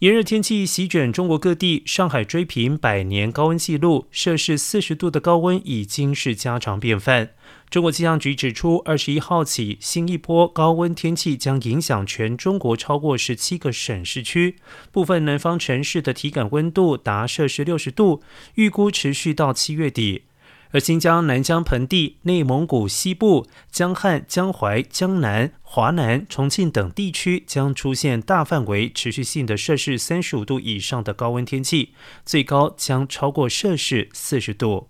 炎热天气席卷中国各地，上海追平百年高温纪录，摄氏四十度的高温已经是家常便饭。中国气象局指出，二十一号起，新一波高温天气将影响全中国超过十七个省市区，部分南方城市的体感温度达摄氏六十度，预估持续到七月底。而新疆南疆盆地、内蒙古西部、江汉、江淮、江南、华南、重庆等地区将出现大范围、持续性的摄氏三十五度以上的高温天气，最高将超过摄氏四十度。